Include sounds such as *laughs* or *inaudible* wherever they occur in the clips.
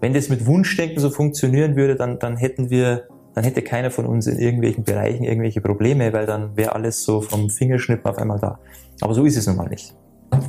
wenn das mit Wunschdenken so funktionieren würde, dann, dann hätten wir, dann hätte keiner von uns in irgendwelchen Bereichen irgendwelche Probleme, weil dann wäre alles so vom Fingerschnippen auf einmal da. Aber so ist es nun mal nicht.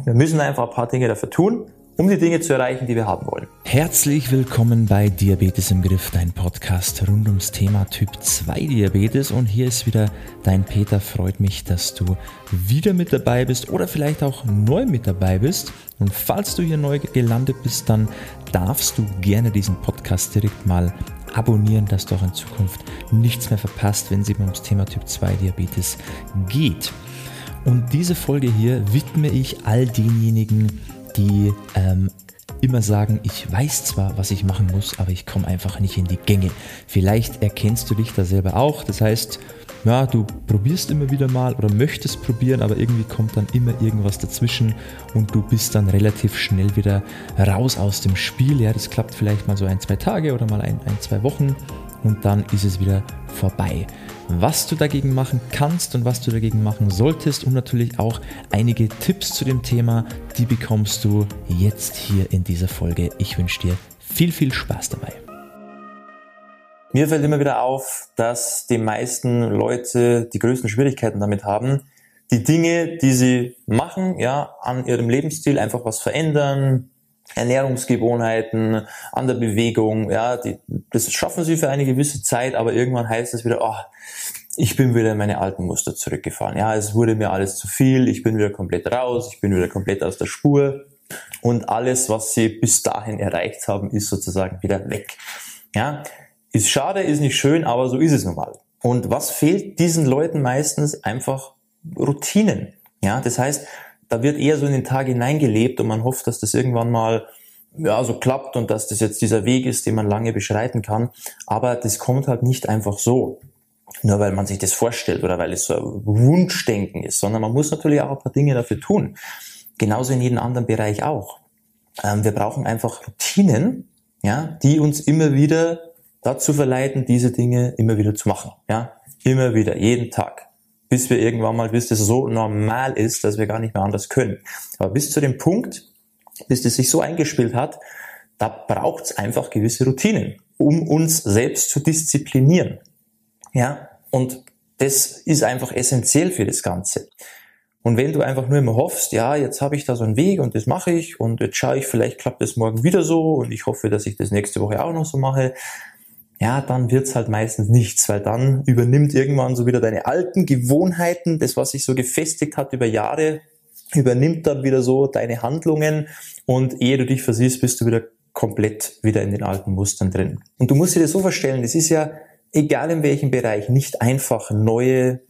Wir müssen einfach ein paar Dinge dafür tun um die Dinge zu erreichen, die wir haben wollen. Herzlich willkommen bei Diabetes im Griff, dein Podcast rund ums Thema Typ 2 Diabetes. Und hier ist wieder dein Peter. Freut mich, dass du wieder mit dabei bist oder vielleicht auch neu mit dabei bist. Und falls du hier neu gelandet bist, dann darfst du gerne diesen Podcast direkt mal abonnieren, dass du auch in Zukunft nichts mehr verpasst, wenn es eben ums Thema Typ 2 Diabetes geht. Und diese Folge hier widme ich all denjenigen, die ähm, immer sagen, ich weiß zwar, was ich machen muss, aber ich komme einfach nicht in die Gänge. Vielleicht erkennst du dich da selber auch. Das heißt, ja, du probierst immer wieder mal oder möchtest probieren, aber irgendwie kommt dann immer irgendwas dazwischen und du bist dann relativ schnell wieder raus aus dem Spiel. Ja, das klappt vielleicht mal so ein, zwei Tage oder mal ein, ein zwei Wochen und dann ist es wieder vorbei was du dagegen machen kannst und was du dagegen machen solltest und natürlich auch einige Tipps zu dem Thema, die bekommst du jetzt hier in dieser Folge. Ich wünsche dir viel, viel Spaß dabei. Mir fällt immer wieder auf, dass die meisten Leute die größten Schwierigkeiten damit haben, die Dinge, die sie machen, ja, an ihrem Lebensstil einfach was verändern, Ernährungsgewohnheiten, an der Bewegung, ja, die, das schaffen sie für eine gewisse Zeit, aber irgendwann heißt es wieder, oh, ich bin wieder in meine alten Muster zurückgefallen. Ja, es wurde mir alles zu viel, ich bin wieder komplett raus, ich bin wieder komplett aus der Spur und alles, was sie bis dahin erreicht haben, ist sozusagen wieder weg. Ja, ist schade, ist nicht schön, aber so ist es nun mal. Und was fehlt diesen Leuten meistens? Einfach Routinen. Ja, das heißt, da wird eher so in den Tag hineingelebt und man hofft, dass das irgendwann mal ja, so klappt und dass das jetzt dieser Weg ist, den man lange beschreiten kann. Aber das kommt halt nicht einfach so nur weil man sich das vorstellt oder weil es so ein Wunschdenken ist, sondern man muss natürlich auch ein paar Dinge dafür tun. Genauso in jedem anderen Bereich auch. Ähm, wir brauchen einfach Routinen, ja, die uns immer wieder dazu verleiten, diese Dinge immer wieder zu machen, ja, immer wieder, jeden Tag, bis wir irgendwann mal, bis das so normal ist, dass wir gar nicht mehr anders können. Aber bis zu dem Punkt, bis das sich so eingespielt hat, da braucht es einfach gewisse Routinen, um uns selbst zu disziplinieren. Ja, und das ist einfach essentiell für das Ganze. Und wenn du einfach nur immer hoffst, ja, jetzt habe ich da so einen Weg und das mache ich und jetzt schaue ich, vielleicht klappt das morgen wieder so und ich hoffe, dass ich das nächste Woche auch noch so mache, ja, dann wird's halt meistens nichts, weil dann übernimmt irgendwann so wieder deine alten Gewohnheiten, das, was sich so gefestigt hat über Jahre, übernimmt dann wieder so deine Handlungen und ehe du dich versiehst, bist du wieder komplett wieder in den alten Mustern drin. Und du musst dir das so vorstellen, das ist ja egal in welchem Bereich, nicht einfach neue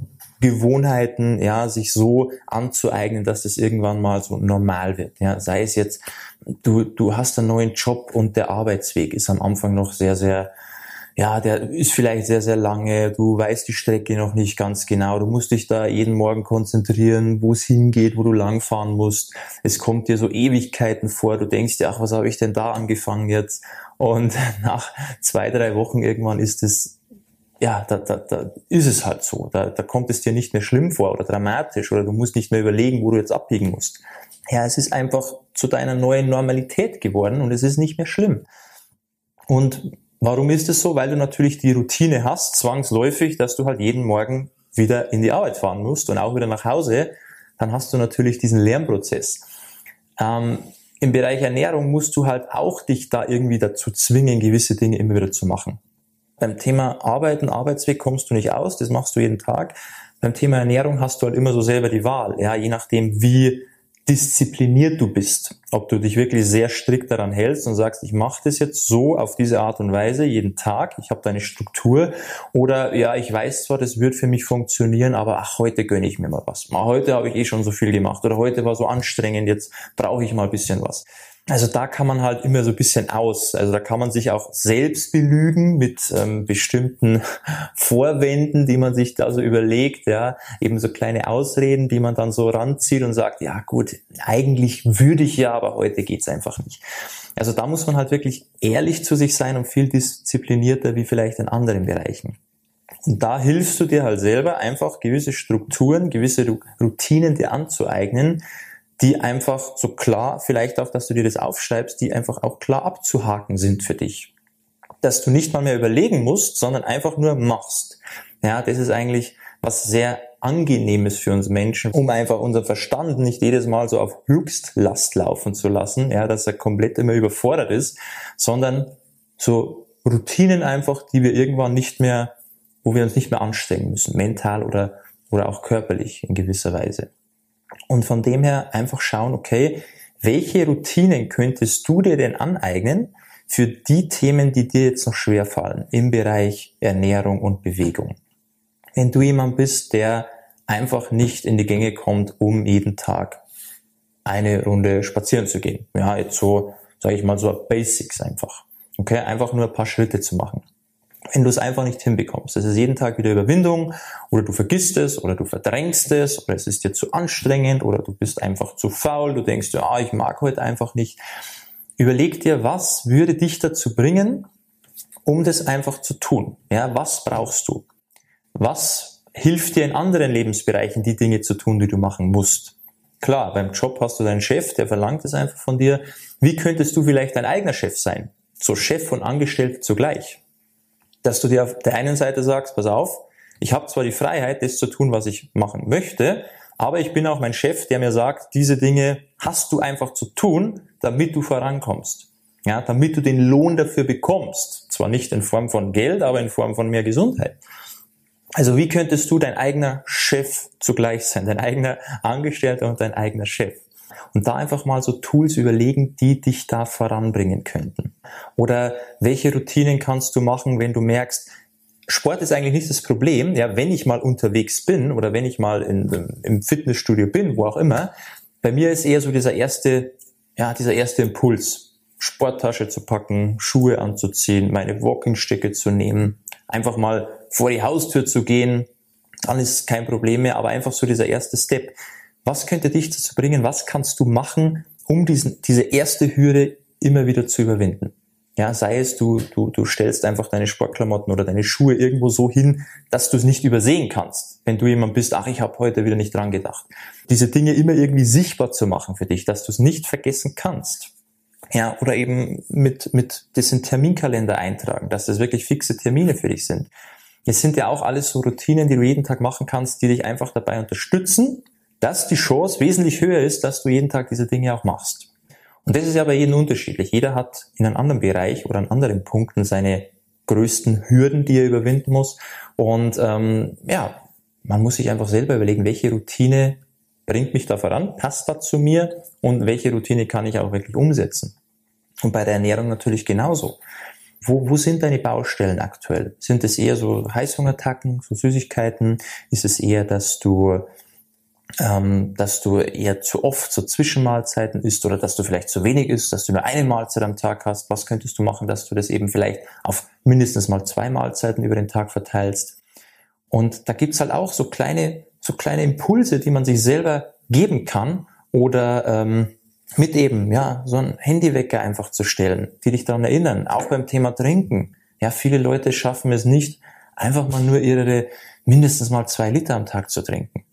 Gewohnheiten, ja, sich so anzueignen, dass das irgendwann mal so normal wird. Ja, sei es jetzt, du, du hast einen neuen Job und der Arbeitsweg ist am Anfang noch sehr, sehr, ja, der ist vielleicht sehr, sehr lange, du weißt die Strecke noch nicht ganz genau, du musst dich da jeden Morgen konzentrieren, wo es hingeht, wo du langfahren musst. Es kommt dir so Ewigkeiten vor, du denkst dir, ach, was habe ich denn da angefangen jetzt? Und *laughs* nach zwei, drei Wochen irgendwann ist es ja, da, da, da ist es halt so. Da, da kommt es dir nicht mehr schlimm vor oder dramatisch oder du musst nicht mehr überlegen, wo du jetzt abbiegen musst. Ja, es ist einfach zu deiner neuen Normalität geworden und es ist nicht mehr schlimm. Und warum ist es so? Weil du natürlich die Routine hast, zwangsläufig, dass du halt jeden Morgen wieder in die Arbeit fahren musst und auch wieder nach Hause. Dann hast du natürlich diesen Lernprozess. Ähm, Im Bereich Ernährung musst du halt auch dich da irgendwie dazu zwingen, gewisse Dinge immer wieder zu machen. Beim Thema Arbeiten, Arbeitsweg kommst du nicht aus, das machst du jeden Tag. Beim Thema Ernährung hast du halt immer so selber die Wahl, ja, je nachdem, wie diszipliniert du bist, ob du dich wirklich sehr strikt daran hältst und sagst, ich mache das jetzt so auf diese Art und Weise jeden Tag, ich habe da eine Struktur oder ja, ich weiß zwar, das wird für mich funktionieren, aber ach, heute gönne ich mir mal was. Heute habe ich eh schon so viel gemacht oder heute war so anstrengend, jetzt brauche ich mal ein bisschen was. Also da kann man halt immer so ein bisschen aus. Also da kann man sich auch selbst belügen mit ähm, bestimmten *laughs* Vorwänden, die man sich da so überlegt, ja, eben so kleine Ausreden, die man dann so ranzieht und sagt, ja gut, eigentlich würde ich ja, aber heute geht's einfach nicht. Also da muss man halt wirklich ehrlich zu sich sein und viel disziplinierter wie vielleicht in anderen Bereichen. Und da hilfst du dir halt selber einfach gewisse Strukturen, gewisse Routinen dir anzueignen, die einfach so klar, vielleicht auch, dass du dir das aufschreibst, die einfach auch klar abzuhaken sind für dich. Dass du nicht mal mehr überlegen musst, sondern einfach nur machst. Ja, das ist eigentlich was sehr angenehmes für uns Menschen, um einfach unseren Verstand nicht jedes Mal so auf Höchstlast laufen zu lassen, ja, dass er komplett immer überfordert ist, sondern so Routinen einfach, die wir irgendwann nicht mehr, wo wir uns nicht mehr anstrengen müssen, mental oder, oder auch körperlich in gewisser Weise. Und von dem her einfach schauen, okay, welche Routinen könntest du dir denn aneignen für die Themen, die dir jetzt noch schwer fallen im Bereich Ernährung und Bewegung? Wenn du jemand bist, der einfach nicht in die Gänge kommt, um jeden Tag eine Runde spazieren zu gehen. Ja, jetzt so, sage ich mal, so Basics einfach. Okay, einfach nur ein paar Schritte zu machen wenn du es einfach nicht hinbekommst. Das ist jeden Tag wieder Überwindung oder du vergisst es oder du verdrängst es oder es ist dir zu anstrengend oder du bist einfach zu faul, du denkst, ja, ich mag heute einfach nicht. Überleg dir, was würde dich dazu bringen, um das einfach zu tun? Ja, was brauchst du? Was hilft dir in anderen Lebensbereichen, die Dinge zu tun, die du machen musst? Klar, beim Job hast du deinen Chef, der verlangt es einfach von dir. Wie könntest du vielleicht dein eigener Chef sein? So Chef und Angestellte zugleich dass du dir auf der einen Seite sagst, pass auf, ich habe zwar die Freiheit, das zu tun, was ich machen möchte, aber ich bin auch mein Chef, der mir sagt, diese Dinge hast du einfach zu tun, damit du vorankommst. Ja, damit du den Lohn dafür bekommst. Zwar nicht in Form von Geld, aber in Form von mehr Gesundheit. Also wie könntest du dein eigener Chef zugleich sein, dein eigener Angestellter und dein eigener Chef? Und da einfach mal so Tools überlegen, die dich da voranbringen könnten. Oder welche Routinen kannst du machen, wenn du merkst, Sport ist eigentlich nicht das Problem, ja, wenn ich mal unterwegs bin oder wenn ich mal in, im Fitnessstudio bin, wo auch immer. Bei mir ist eher so dieser erste, ja, dieser erste Impuls, Sporttasche zu packen, Schuhe anzuziehen, meine Walkingsticke zu nehmen, einfach mal vor die Haustür zu gehen, dann ist es kein Problem mehr, aber einfach so dieser erste Step. Was könnte dich dazu bringen? Was kannst du machen, um diesen, diese erste Hürde immer wieder zu überwinden? Ja, sei es du, du, du stellst einfach deine Sportklamotten oder deine Schuhe irgendwo so hin, dass du es nicht übersehen kannst. Wenn du jemand bist, ach, ich habe heute wieder nicht dran gedacht. Diese Dinge immer irgendwie sichtbar zu machen für dich, dass du es nicht vergessen kannst. Ja, oder eben mit, mit diesen Terminkalender eintragen, dass das wirklich fixe Termine für dich sind. Es sind ja auch alles so Routinen, die du jeden Tag machen kannst, die dich einfach dabei unterstützen, dass die Chance wesentlich höher ist, dass du jeden Tag diese Dinge auch machst. Und das ist ja bei jedem unterschiedlich. Jeder hat in einem anderen Bereich oder an anderen Punkten seine größten Hürden, die er überwinden muss. Und ähm, ja, man muss sich einfach selber überlegen, welche Routine bringt mich da voran, passt da zu mir und welche Routine kann ich auch wirklich umsetzen. Und bei der Ernährung natürlich genauso. Wo, wo sind deine Baustellen aktuell? Sind es eher so Heißhungerattacken, so Süßigkeiten? Ist es eher, dass du ähm, dass du eher zu oft so Zwischenmahlzeiten isst oder dass du vielleicht zu wenig isst, dass du nur eine Mahlzeit am Tag hast. Was könntest du machen, dass du das eben vielleicht auf mindestens mal zwei Mahlzeiten über den Tag verteilst? Und da gibt's halt auch so kleine, so kleine Impulse, die man sich selber geben kann oder ähm, mit eben, ja, so ein Handywecker einfach zu stellen, die dich daran erinnern, auch beim Thema Trinken. Ja, viele Leute schaffen es nicht, einfach mal nur ihre mindestens mal zwei Liter am Tag zu trinken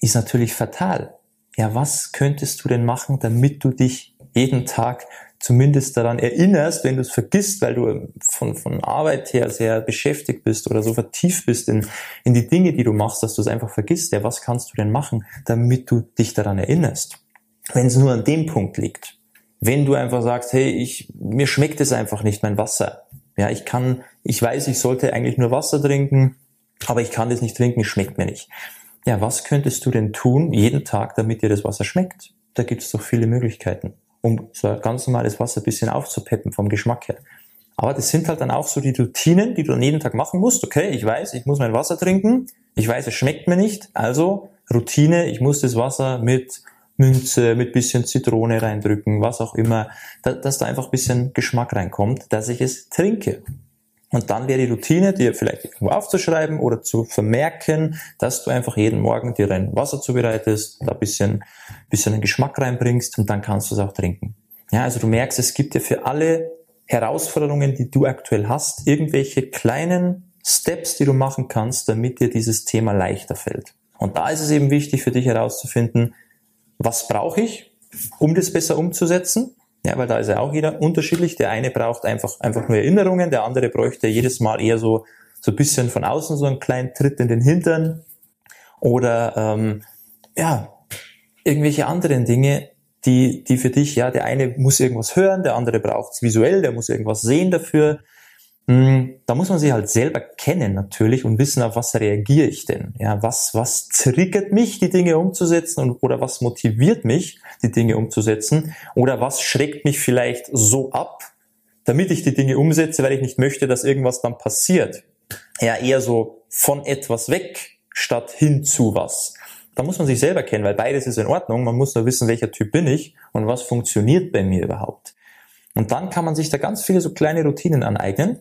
ist natürlich fatal. Ja, was könntest du denn machen, damit du dich jeden Tag zumindest daran erinnerst, wenn du es vergisst, weil du von, von Arbeit her sehr beschäftigt bist oder so vertieft bist in, in die Dinge, die du machst, dass du es einfach vergisst. Ja, was kannst du denn machen, damit du dich daran erinnerst? Wenn es nur an dem Punkt liegt. Wenn du einfach sagst, hey, ich, mir schmeckt es einfach nicht, mein Wasser. Ja, ich kann, ich weiß, ich sollte eigentlich nur Wasser trinken, aber ich kann das nicht trinken, es schmeckt mir nicht ja, was könntest du denn tun jeden Tag, damit dir das Wasser schmeckt? Da gibt es doch viele Möglichkeiten, um so ganz normales Wasser ein bisschen aufzupeppen vom Geschmack her. Aber das sind halt dann auch so die Routinen, die du dann jeden Tag machen musst. Okay, ich weiß, ich muss mein Wasser trinken. Ich weiß, es schmeckt mir nicht. Also Routine, ich muss das Wasser mit Münze, mit bisschen Zitrone reindrücken, was auch immer, dass da einfach ein bisschen Geschmack reinkommt, dass ich es trinke. Und dann wäre die Routine, dir vielleicht irgendwo aufzuschreiben oder zu vermerken, dass du einfach jeden Morgen dir dein Wasser zubereitest, da ein bisschen, bisschen einen Geschmack reinbringst und dann kannst du es auch trinken. Ja, also du merkst, es gibt ja für alle Herausforderungen, die du aktuell hast, irgendwelche kleinen Steps, die du machen kannst, damit dir dieses Thema leichter fällt. Und da ist es eben wichtig für dich herauszufinden, was brauche ich? um das besser umzusetzen. Ja, weil da ist ja auch jeder unterschiedlich. Der eine braucht einfach, einfach nur Erinnerungen, der andere bräuchte jedes Mal eher so, so ein bisschen von außen so einen kleinen Tritt in den Hintern. Oder ähm, ja, irgendwelche anderen Dinge, die, die für dich, ja, der eine muss irgendwas hören, der andere braucht es visuell, der muss irgendwas sehen dafür. Hm, da muss man sich halt selber kennen natürlich und wissen, auf was reagiere ich denn? Ja, was, was triggert mich, die Dinge umzusetzen und, oder was motiviert mich, die Dinge umzusetzen? Oder was schreckt mich vielleicht so ab, damit ich die Dinge umsetze, weil ich nicht möchte, dass irgendwas dann passiert? Ja, eher so von etwas weg statt hin zu was. Da muss man sich selber kennen, weil beides ist in Ordnung. Man muss nur wissen, welcher Typ bin ich und was funktioniert bei mir überhaupt. Und dann kann man sich da ganz viele so kleine Routinen aneignen.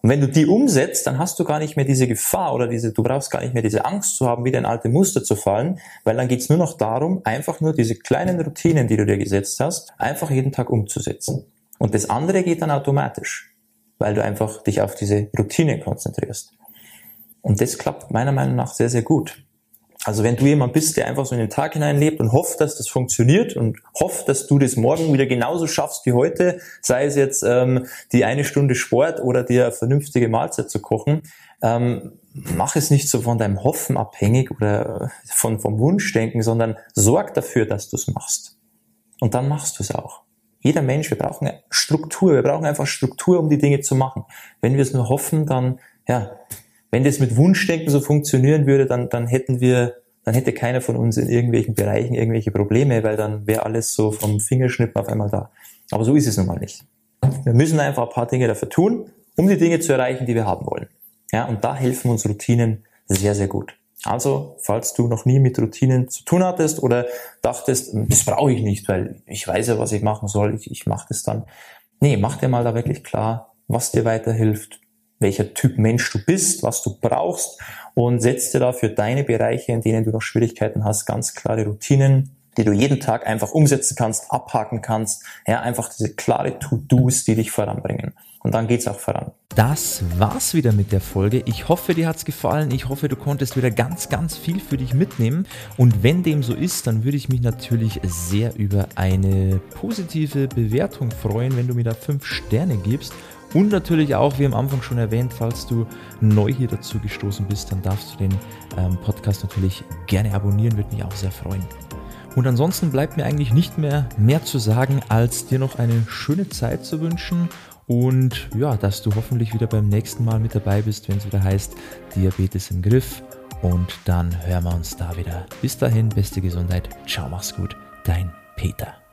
Und wenn du die umsetzt, dann hast du gar nicht mehr diese Gefahr oder diese, du brauchst gar nicht mehr diese Angst zu haben, wieder in alte Muster zu fallen, weil dann geht's nur noch darum, einfach nur diese kleinen Routinen, die du dir gesetzt hast, einfach jeden Tag umzusetzen. Und das andere geht dann automatisch, weil du einfach dich auf diese Routine konzentrierst. Und das klappt meiner Meinung nach sehr, sehr gut. Also wenn du jemand bist, der einfach so in den Tag hineinlebt und hofft, dass das funktioniert und hofft, dass du das morgen wieder genauso schaffst wie heute, sei es jetzt ähm, die eine Stunde Sport oder dir vernünftige Mahlzeit zu kochen, ähm, mach es nicht so von deinem Hoffen abhängig oder von, vom Wunschdenken, sondern sorg dafür, dass du es machst. Und dann machst du es auch. Jeder Mensch, wir brauchen Struktur, wir brauchen einfach Struktur, um die Dinge zu machen. Wenn wir es nur hoffen, dann, ja, wenn das mit Wunschdenken so funktionieren würde, dann, dann hätten wir, dann hätte keiner von uns in irgendwelchen Bereichen irgendwelche Probleme, weil dann wäre alles so vom Fingerschnippen auf einmal da. Aber so ist es nun mal nicht. Wir müssen einfach ein paar Dinge dafür tun, um die Dinge zu erreichen, die wir haben wollen. Ja, und da helfen uns Routinen sehr, sehr gut. Also, falls du noch nie mit Routinen zu tun hattest oder dachtest, das brauche ich nicht, weil ich weiß ja, was ich machen soll, ich, ich mache das dann. Nee, mach dir mal da wirklich klar, was dir weiterhilft, welcher Typ Mensch du bist, was du brauchst und setz dir da für deine Bereiche, in denen du noch Schwierigkeiten hast, ganz klare Routinen, die du jeden Tag einfach umsetzen kannst, abhaken kannst. Ja, einfach diese klare To-Dos, die dich voranbringen. Und dann geht's auch voran. Das war's wieder mit der Folge. Ich hoffe, dir hat's gefallen. Ich hoffe, du konntest wieder ganz, ganz viel für dich mitnehmen. Und wenn dem so ist, dann würde ich mich natürlich sehr über eine positive Bewertung freuen, wenn du mir da fünf Sterne gibst und natürlich auch, wie am Anfang schon erwähnt, falls du neu hier dazu gestoßen bist, dann darfst du den ähm, Podcast natürlich gerne abonnieren, würde mich auch sehr freuen. Und ansonsten bleibt mir eigentlich nicht mehr mehr zu sagen, als dir noch eine schöne Zeit zu wünschen und ja, dass du hoffentlich wieder beim nächsten Mal mit dabei bist, wenn es wieder heißt Diabetes im Griff. Und dann hören wir uns da wieder. Bis dahin, beste Gesundheit. Ciao, mach's gut. Dein Peter.